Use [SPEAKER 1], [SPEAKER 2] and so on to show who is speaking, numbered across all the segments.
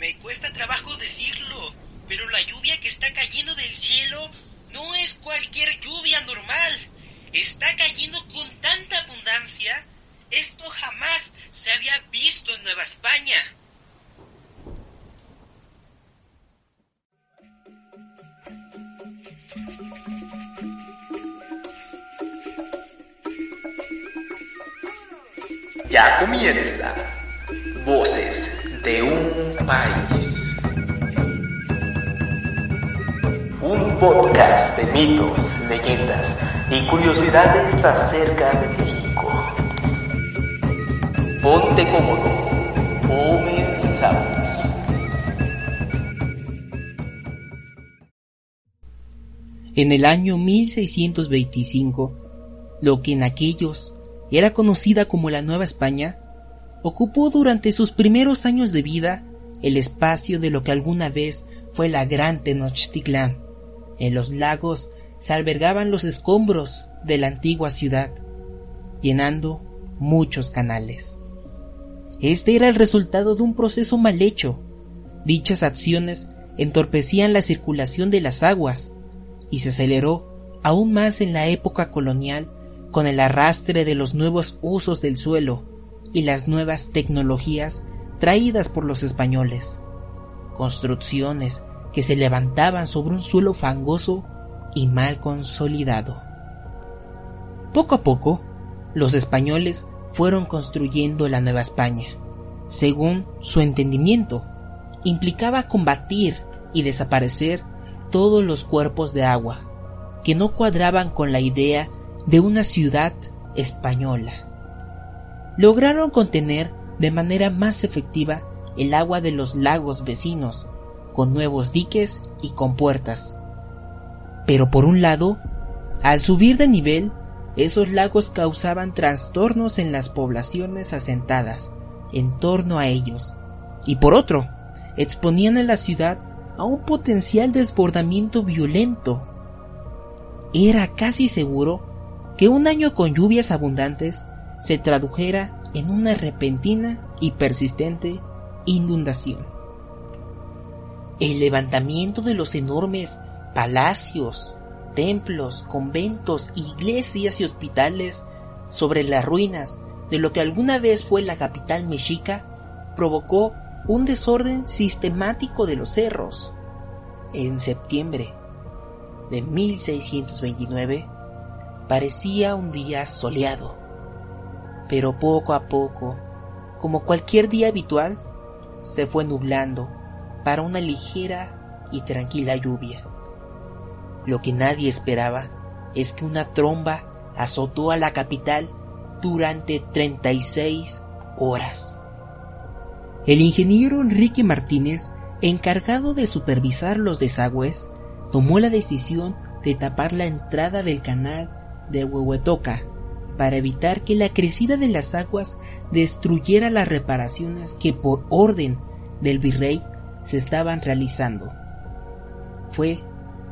[SPEAKER 1] Me cuesta trabajo decirlo, pero la lluvia que está cayendo del cielo no es cualquier lluvia normal. Está cayendo con tanta abundancia. Esto jamás se había visto en Nueva España.
[SPEAKER 2] Ya comienza Voces de un País. Un podcast de mitos, leyendas y curiosidades acerca de México. Ponte cómodo. Comenzamos.
[SPEAKER 3] En el año 1625, lo que en aquellos era conocida como la Nueva España, ocupó durante sus primeros años de vida el espacio de lo que alguna vez fue la Gran Tenochtitlán. En los lagos se albergaban los escombros de la antigua ciudad, llenando muchos canales. Este era el resultado de un proceso mal hecho. Dichas acciones entorpecían la circulación de las aguas y se aceleró aún más en la época colonial con el arrastre de los nuevos usos del suelo y las nuevas tecnologías traídas por los españoles. Construcciones que se levantaban sobre un suelo fangoso y mal consolidado. Poco a poco, los españoles fueron construyendo la Nueva España. Según su entendimiento, implicaba combatir y desaparecer todos los cuerpos de agua que no cuadraban con la idea de una ciudad española. Lograron contener de manera más efectiva el agua de los lagos vecinos, con nuevos diques y compuertas. Pero por un lado, al subir de nivel, esos lagos causaban trastornos en las poblaciones asentadas en torno a ellos, y por otro, exponían a la ciudad a un potencial desbordamiento violento. Era casi seguro que un año con lluvias abundantes se tradujera en una repentina y persistente inundación. El levantamiento de los enormes palacios, templos, conventos, iglesias y hospitales sobre las ruinas de lo que alguna vez fue la capital mexica provocó un desorden sistemático de los cerros. En septiembre de 1629, Parecía un día soleado, pero poco a poco, como cualquier día habitual, se fue nublando para una ligera y tranquila lluvia. Lo que nadie esperaba es que una tromba azotó a la capital durante 36 horas. El ingeniero Enrique Martínez, encargado de supervisar los desagües, tomó la decisión de tapar la entrada del canal de Huehuetoca para evitar que la crecida de las aguas destruyera las reparaciones que por orden del virrey se estaban realizando. Fue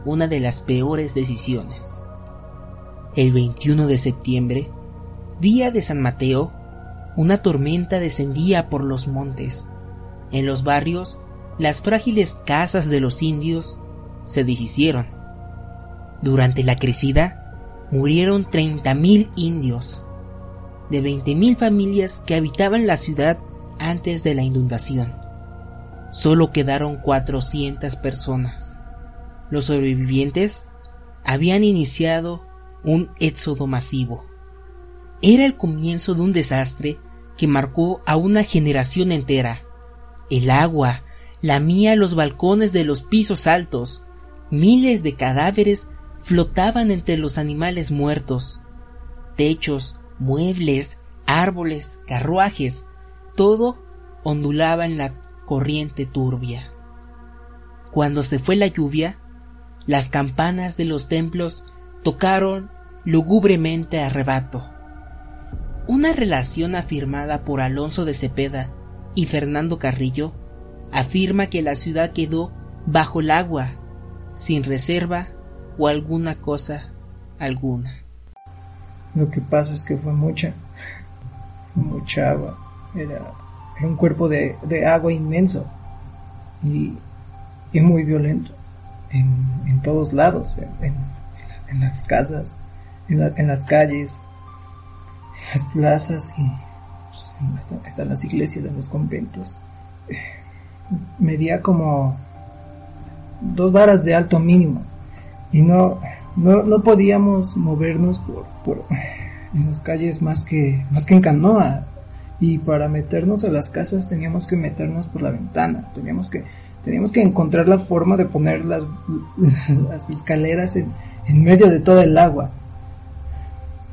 [SPEAKER 3] una de las peores decisiones. El 21 de septiembre, día de San Mateo, una tormenta descendía por los montes. En los barrios, las frágiles casas de los indios se deshicieron. Durante la crecida, murieron 30.000 indios de 20.000 familias que habitaban la ciudad antes de la inundación. Solo quedaron 400 personas. Los sobrevivientes habían iniciado un éxodo masivo. Era el comienzo de un desastre que marcó a una generación entera. El agua lamía los balcones de los pisos altos. Miles de cadáveres flotaban entre los animales muertos. Techos, muebles, árboles, carruajes, todo ondulaba en la corriente turbia. Cuando se fue la lluvia, las campanas de los templos tocaron lugubremente a rebato. Una relación afirmada por Alonso de Cepeda y Fernando Carrillo afirma que la ciudad quedó bajo el agua, sin reserva o alguna cosa alguna.
[SPEAKER 4] Lo que pasa es que fue mucha, mucha agua. Era, un cuerpo de, agua inmenso. y, y muy violento en, en todos lados, en, en las casas, en, la, en, las calles, en las plazas y pues, las iglesias, en los conventos. Medía como dos varas de alto mínimo y no, no, no podíamos movernos por, por en las calles más que, más que en canoa. Y para meternos a las casas teníamos que meternos por la ventana, teníamos que, teníamos que encontrar la forma de poner las, las escaleras en, en medio de todo el agua.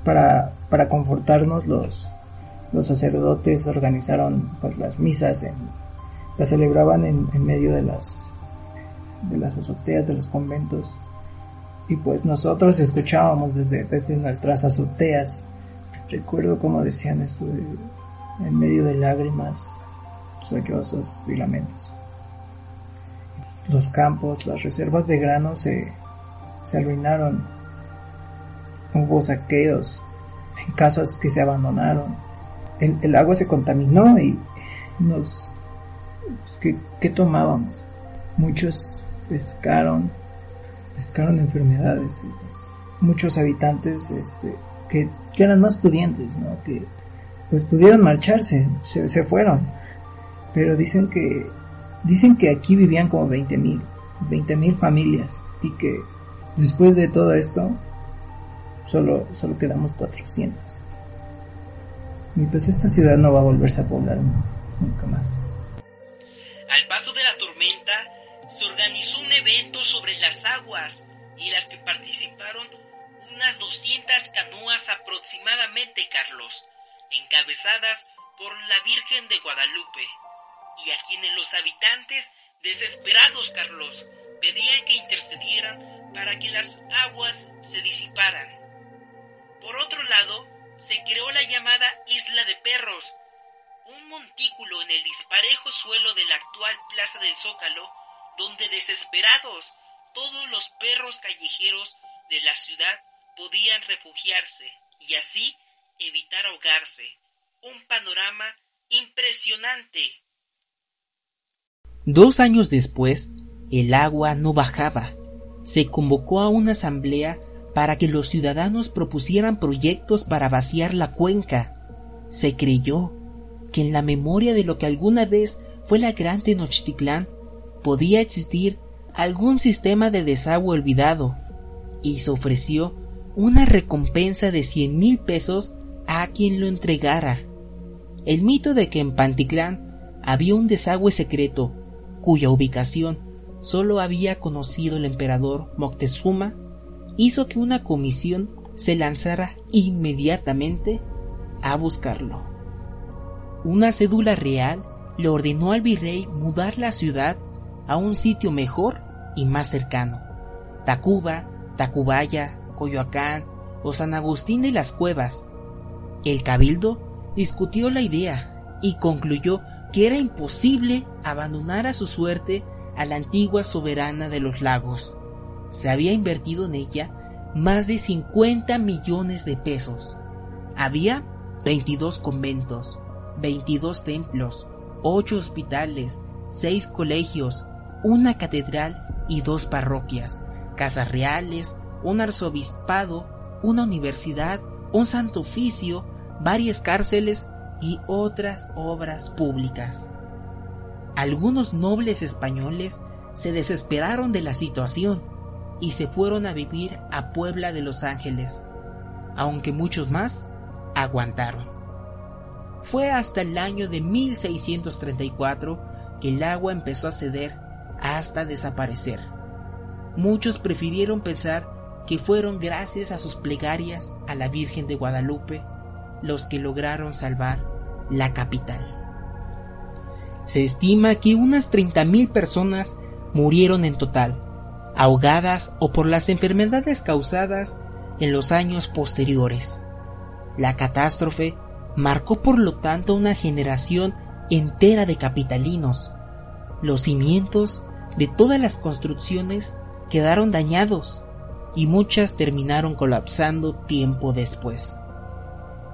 [SPEAKER 4] Para, para confortarnos los, los sacerdotes organizaron pues, las misas, en, las celebraban en, en medio de las, de las azoteas de los conventos y pues nosotros escuchábamos desde, desde nuestras azoteas. Recuerdo como decían esto de, en medio de lágrimas, sollozos y lamentos. Los campos, las reservas de grano se, se arruinaron. Hubo saqueos, casas que se abandonaron. El, el agua se contaminó y nos... ¿Qué, qué tomábamos? Muchos pescaron, pescaron enfermedades y pues, muchos habitantes este, que, que, eran más pudientes, ¿no? que pues pudieron marcharse, se, se fueron, pero dicen que dicen que aquí vivían como 20 mil, 20 mil familias y que después de todo esto solo, solo quedamos 400. Y pues esta ciudad no va a volverse a poblar nunca más.
[SPEAKER 1] Al paso de y las que participaron unas 200 canoas aproximadamente, Carlos, encabezadas por la Virgen de Guadalupe, y a quienes los habitantes, desesperados, Carlos, pedían que intercedieran para que las aguas se disiparan. Por otro lado, se creó la llamada Isla de Perros, un montículo en el disparejo suelo de la actual Plaza del Zócalo, donde desesperados todos los perros callejeros de la ciudad podían refugiarse y así evitar ahogarse. Un panorama impresionante.
[SPEAKER 3] Dos años después, el agua no bajaba. Se convocó a una asamblea para que los ciudadanos propusieran proyectos para vaciar la cuenca. Se creyó que en la memoria de lo que alguna vez fue la gran Tenochtitlán podía existir algún sistema de desagüe olvidado y se ofreció una recompensa de cien mil pesos a quien lo entregara. El mito de que en Panticlán había un desagüe secreto cuya ubicación solo había conocido el emperador Moctezuma hizo que una comisión se lanzara inmediatamente a buscarlo. Una cédula real le ordenó al virrey mudar la ciudad a un sitio mejor y más cercano. Tacuba, Tacubaya, Coyoacán o San Agustín de las Cuevas. El cabildo discutió la idea y concluyó que era imposible abandonar a su suerte a la antigua soberana de los lagos. Se había invertido en ella más de 50 millones de pesos. Había 22 conventos, 22 templos, 8 hospitales, 6 colegios, una catedral y dos parroquias, casas reales, un arzobispado, una universidad, un santo oficio, varias cárceles y otras obras públicas. Algunos nobles españoles se desesperaron de la situación y se fueron a vivir a Puebla de Los Ángeles, aunque muchos más aguantaron. Fue hasta el año de 1634 que el agua empezó a ceder hasta desaparecer. Muchos prefirieron pensar que fueron gracias a sus plegarias a la Virgen de Guadalupe los que lograron salvar la capital. Se estima que unas 30.000 personas murieron en total, ahogadas o por las enfermedades causadas en los años posteriores. La catástrofe marcó por lo tanto una generación entera de capitalinos. Los cimientos de todas las construcciones quedaron dañados y muchas terminaron colapsando tiempo después.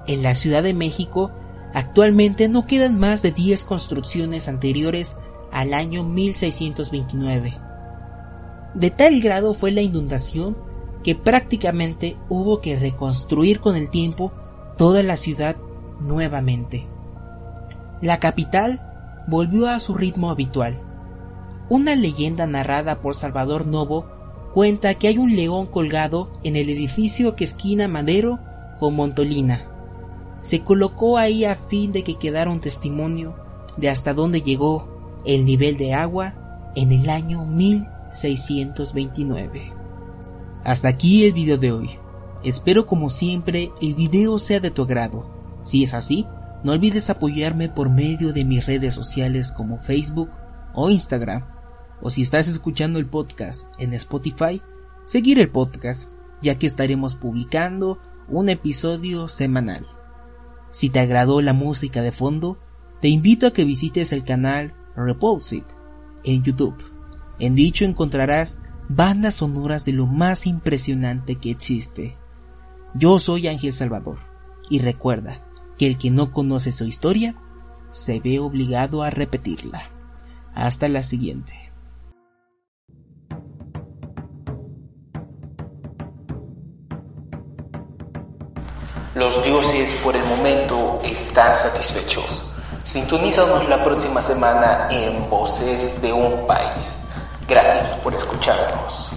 [SPEAKER 3] En la Ciudad de México actualmente no quedan más de 10 construcciones anteriores al año 1629. De tal grado fue la inundación que prácticamente hubo que reconstruir con el tiempo toda la ciudad nuevamente. La capital volvió a su ritmo habitual. Una leyenda narrada por Salvador Novo cuenta que hay un león colgado en el edificio que esquina Madero con Montolina. Se colocó ahí a fin de que quedara un testimonio de hasta dónde llegó el nivel de agua en el año 1629. Hasta aquí el video de hoy. Espero como siempre el video sea de tu agrado. Si es así, no olvides apoyarme por medio de mis redes sociales como Facebook o Instagram. O si estás escuchando el podcast en Spotify, seguir el podcast, ya que estaremos publicando un episodio semanal. Si te agradó la música de fondo, te invito a que visites el canal Repulsive en YouTube. En dicho encontrarás bandas sonoras de lo más impresionante que existe. Yo soy Ángel Salvador y recuerda que el que no conoce su historia se ve obligado a repetirla. Hasta la siguiente.
[SPEAKER 2] Los dioses por el momento están satisfechos. Sintonízanos la próxima semana en Voces de un País. Gracias por escucharnos.